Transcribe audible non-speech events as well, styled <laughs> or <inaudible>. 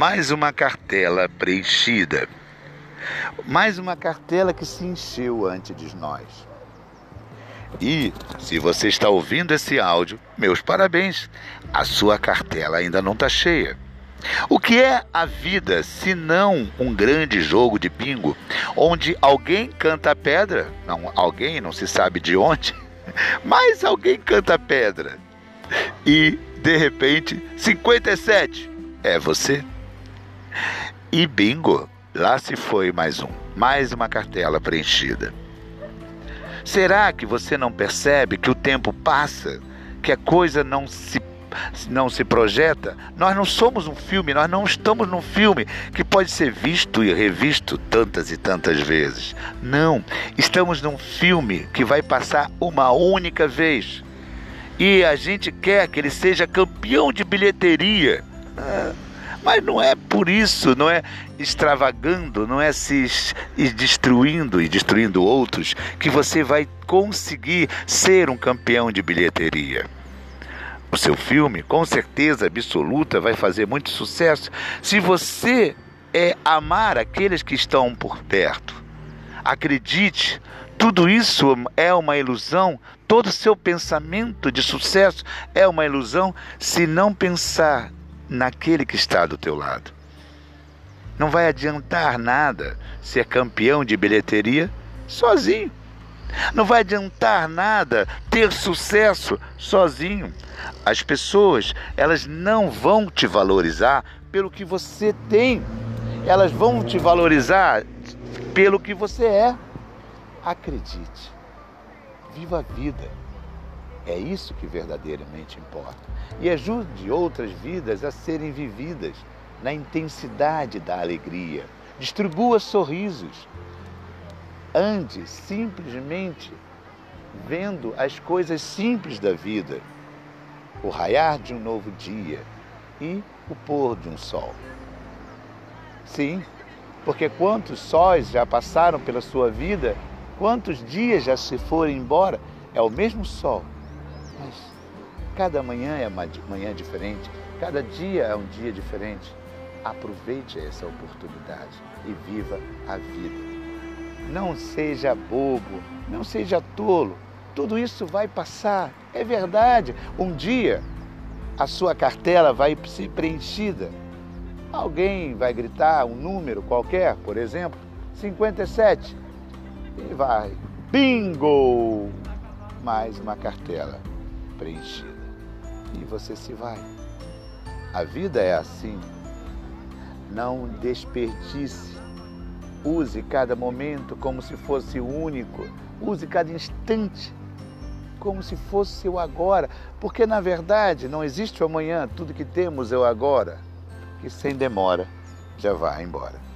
mais uma cartela preenchida. Mais uma cartela que se encheu antes de nós. E, se você está ouvindo esse áudio, meus parabéns, a sua cartela ainda não está cheia. O que é a vida se não um grande jogo de bingo, onde alguém canta pedra, não alguém, não se sabe de onde, <laughs> mas alguém canta pedra. E, de repente, 57 é você. E bingo, lá se foi mais um, mais uma cartela preenchida. Será que você não percebe que o tempo passa, que a coisa não se não se projeta, nós não somos um filme, nós não estamos num filme que pode ser visto e revisto tantas e tantas vezes. Não, estamos num filme que vai passar uma única vez. E a gente quer que ele seja campeão de bilheteria. Ah, mas não é por isso, não é extravagando, não é se destruindo e destruindo outros que você vai conseguir ser um campeão de bilheteria. O seu filme, com certeza absoluta, vai fazer muito sucesso se você é amar aqueles que estão por perto. Acredite, tudo isso é uma ilusão, todo o seu pensamento de sucesso é uma ilusão se não pensar naquele que está do teu lado. Não vai adiantar nada ser campeão de bilheteria sozinho. Não vai adiantar nada ter sucesso sozinho. As pessoas, elas não vão te valorizar pelo que você tem. Elas vão te valorizar pelo que você é. Acredite. Viva a vida. É isso que verdadeiramente importa. E ajude outras vidas a serem vividas na intensidade da alegria. Distribua sorrisos. Ande simplesmente vendo as coisas simples da vida, o raiar de um novo dia e o pôr de um sol. Sim, porque quantos sóis já passaram pela sua vida, quantos dias já se foram embora, é o mesmo sol mas cada manhã é uma manhã diferente, cada dia é um dia diferente. Aproveite essa oportunidade e viva a vida. Não seja bobo, não seja tolo. Tudo isso vai passar, é verdade. Um dia a sua cartela vai ser preenchida. Alguém vai gritar um número qualquer, por exemplo, 57, e vai, bingo! Mais uma cartela preenchida. E você se vai. A vida é assim. Não desperdice. Use cada momento como se fosse único. Use cada instante como se fosse o agora. Porque na verdade não existe o amanhã, tudo que temos é o agora. Que sem demora já vai embora.